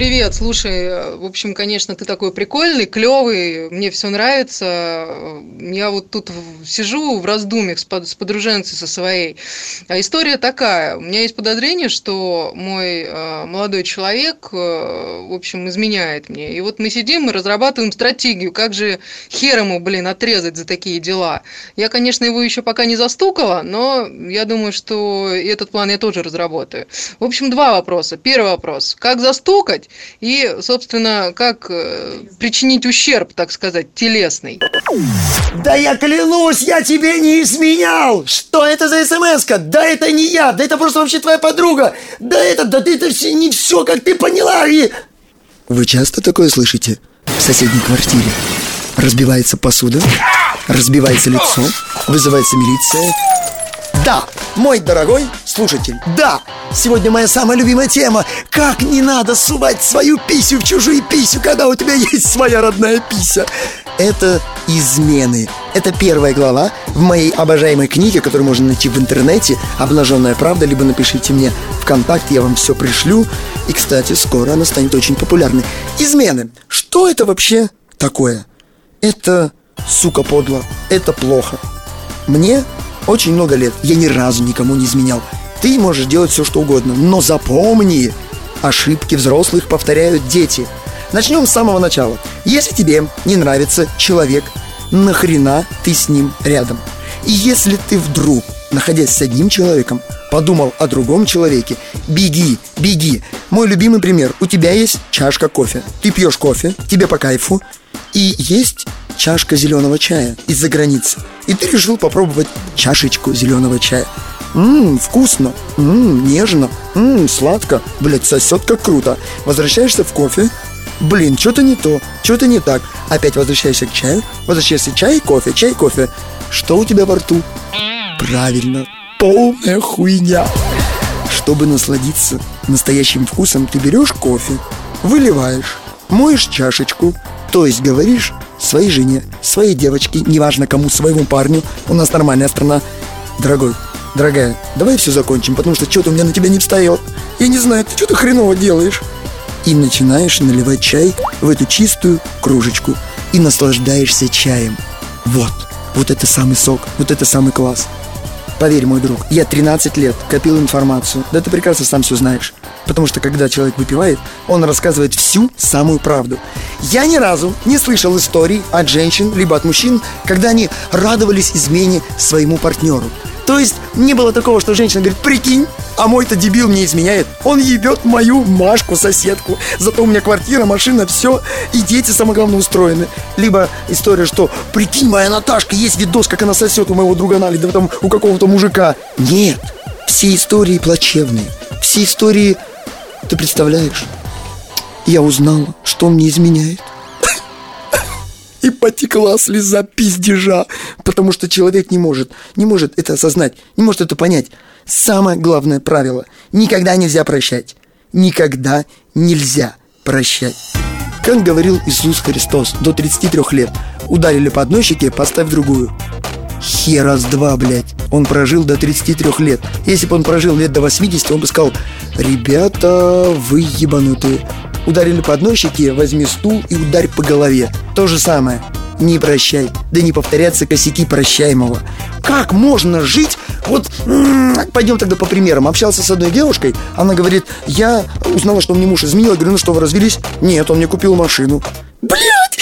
привет. Слушай, в общем, конечно, ты такой прикольный, клевый, мне все нравится. Я вот тут сижу в раздумьях с, под, с подруженцей со своей. А история такая. У меня есть подозрение, что мой э, молодой человек, э, в общем, изменяет мне. И вот мы сидим и разрабатываем стратегию, как же хер ему, блин, отрезать за такие дела. Я, конечно, его еще пока не застукала, но я думаю, что этот план я тоже разработаю. В общем, два вопроса. Первый вопрос. Как застукать? И, собственно, как э, причинить ущерб, так сказать, телесный? Да я клянусь, я тебе не изменял! Что это за смс -ка? Да это не я, да это просто вообще твоя подруга! Да это, да ты это все, не все, как ты поняла! И... Вы часто такое слышите? В соседней квартире разбивается посуда, разбивается лицо, вызывается милиция, да, мой дорогой слушатель, да, сегодня моя самая любимая тема. Как не надо сувать свою писю в чужую писю, когда у тебя есть своя родная пися? Это измены. Это первая глава в моей обожаемой книге, которую можно найти в интернете. «Обнаженная правда», либо напишите мне ВКонтакте, я вам все пришлю. И, кстати, скоро она станет очень популярной. Измены. Что это вообще такое? Это, сука, подло, это плохо. Мне очень много лет. Я ни разу никому не изменял. Ты можешь делать все, что угодно, но запомни, ошибки взрослых повторяют дети. Начнем с самого начала. Если тебе не нравится человек, нахрена ты с ним рядом? И если ты вдруг, находясь с одним человеком, подумал о другом человеке, беги, беги. Мой любимый пример. У тебя есть чашка кофе. Ты пьешь кофе, тебе по кайфу, и есть чашка зеленого чая из-за границы. И ты решил попробовать чашечку зеленого чая. Ммм, вкусно, ммм, нежно, ммм, сладко, блять, сосет как круто. Возвращаешься в кофе, блин, что-то не то, что-то не так. Опять возвращаешься к чаю, возвращаешься чай и кофе, чай кофе. Что у тебя во рту? Правильно, полная хуйня. Чтобы насладиться настоящим вкусом, ты берешь кофе, выливаешь, моешь чашечку, то есть говоришь своей жене, своей девочке, неважно кому, своему парню, у нас нормальная страна. Дорогой, дорогая, давай все закончим, потому что что-то у меня на тебя не встает. Я не знаю, ты что-то хреново делаешь. И начинаешь наливать чай в эту чистую кружечку и наслаждаешься чаем. Вот, вот это самый сок, вот это самый класс. Поверь, мой друг, я 13 лет копил информацию. Да ты прекрасно сам все знаешь. Потому что когда человек выпивает, он рассказывает всю самую правду. Я ни разу не слышал историй от женщин, либо от мужчин, когда они радовались измене своему партнеру. То есть не было такого, что женщина говорит, прикинь, а мой-то дебил мне изменяет. Он ебет мою Машку, соседку. Зато у меня квартира, машина, все. И дети, самое главное, устроены. Либо история, что прикинь, моя Наташка, есть видос, как она сосет у моего друга Нали, да там у какого-то мужика. Нет, все истории плачевные. Все истории, ты представляешь? Я узнала, что он мне изменяет и потекла слеза пиздежа, потому что человек не может, не может это осознать, не может это понять. Самое главное правило – никогда нельзя прощать. Никогда нельзя прощать. Как говорил Иисус Христос, до 33 лет ударили по одной щеке, поставь другую. Херас два, блядь. Он прожил до 33 лет. Если бы он прожил лет до 80, он бы сказал, ребята, вы ебанутые. Ударили по одной щеке, возьми стул и ударь по голове. То же самое. Не прощай, да не повторяться косяки прощаемого. Как можно жить? Вот пойдем тогда по примерам. Общался с одной девушкой, она говорит, я узнала, что мне муж изменил. Я говорю, ну что, вы развелись? Нет, он мне купил машину. Блять!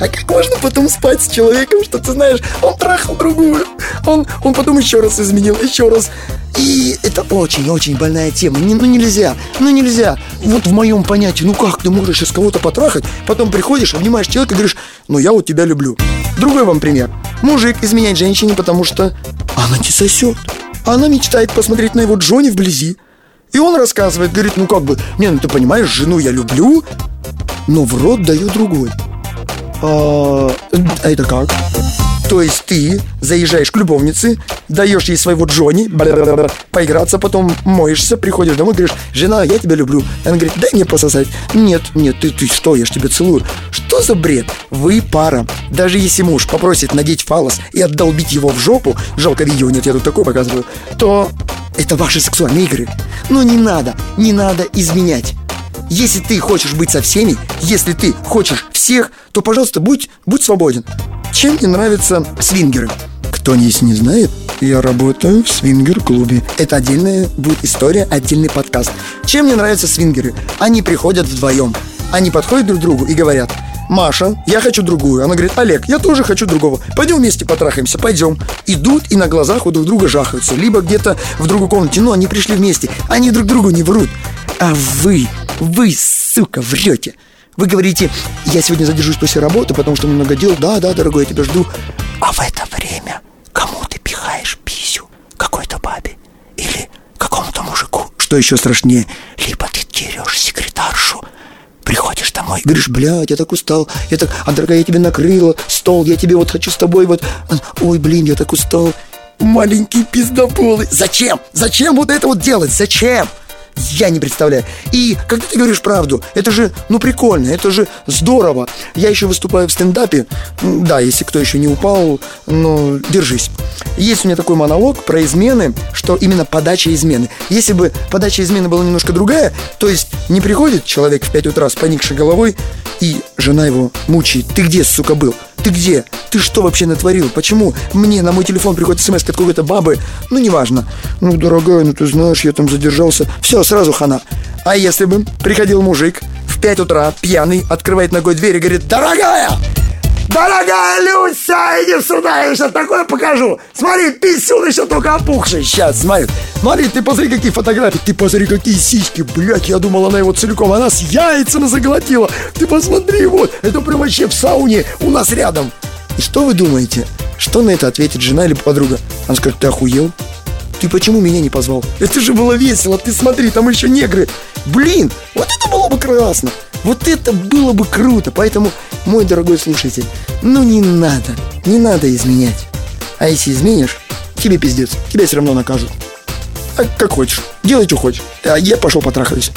А как можно потом спать с человеком, что ты знаешь, он трахал другую, он, он потом еще раз изменил, еще раз. И это очень-очень больная тема. Не, ну нельзя, ну нельзя. Вот в моем понятии, ну как ты можешь из кого-то потрахать, потом приходишь, обнимаешь человека и говоришь, ну я вот тебя люблю. Другой вам пример. Мужик изменяет женщине, потому что она не сосет. Она мечтает посмотреть на его Джонни вблизи. И он рассказывает, говорит, ну как бы, не, ну ты понимаешь, жену я люблю, но в рот даю другой. А, а это как? То есть ты заезжаешь к любовнице, даешь ей своего Джонни, поиграться, потом моешься, приходишь домой, говоришь, жена, я тебя люблю. Она говорит, дай мне пососать. Нет, нет, ты, ты что, я ж тебя целую. Что за бред? Вы пара. Даже если муж попросит надеть фалос и отдолбить его в жопу, жалко видео нет, я тут такое показываю, то это ваши сексуальные игры. Но не надо, не надо изменять. Если ты хочешь быть со всеми, если ты хочешь всех, то, пожалуйста, будь, будь свободен. Чем мне нравятся свингеры? Кто если не знает, я работаю в свингер-клубе. Это отдельная будет история, отдельный подкаст. Чем мне нравятся свингеры? Они приходят вдвоем. Они подходят друг к другу и говорят – Маша, я хочу другую. Она говорит, Олег, я тоже хочу другого. Пойдем вместе потрахаемся, пойдем. Идут и на глазах у друг друга жахаются. Либо где-то в другой комнате, но они пришли вместе. Они друг другу не врут. А вы, вы, сука, врете. Вы говорите, я сегодня задержусь после работы, потому что много дел. Да, да, дорогой, я тебя жду. А в это время кому ты пихаешь писю? Какой-то бабе? Или какому-то мужику? Что еще страшнее? Либо ты дерешь секретаршу, приходишь домой, говоришь, блядь, я так устал, я так, а дорогая, я тебе накрыла стол, я тебе вот хочу с тобой вот, ой, блин, я так устал, маленький пиздополый. Зачем? Зачем вот это вот делать? Зачем? Я не представляю. И когда ты говоришь правду, это же, ну, прикольно, это же здорово. Я еще выступаю в стендапе. Да, если кто еще не упал, ну, держись. Есть у меня такой монолог про измены, что именно подача измены. Если бы подача измены была немножко другая, то есть не приходит человек в 5 утра с поникшей головой, и жена его мучает. Ты где, сука, был? Ты где? Ты что вообще натворил? Почему мне на мой телефон приходит смс от какой-то бабы? Ну, неважно. Ну, дорогая, ну ты знаешь, я там задержался. Все, сразу хана. А если бы приходил мужик в 5 утра, пьяный, открывает ногой дверь и говорит, дорогая, Дорогая Люся, иди сюда, я сейчас такое покажу. Смотри, писюн еще только опухший. Сейчас, смотри. Смотри, ты посмотри, какие фотографии. Ты посмотри, какие сиськи. Блядь, я думал, она его целиком. Она с яйцами заглотила. Ты посмотри, вот. Это прям вообще в сауне у нас рядом. И что вы думаете? Что на это ответит жена или подруга? Она скажет, ты охуел? Ты почему меня не позвал? Это же было весело. Ты смотри, там еще негры. Блин, вот это было бы классно. Вот это было бы круто. Поэтому мой дорогой слушатель, ну не надо, не надо изменять. А если изменишь, тебе пиздец, тебя все равно накажут. А как хочешь, делай, что хочешь. А я пошел потрахаюсь.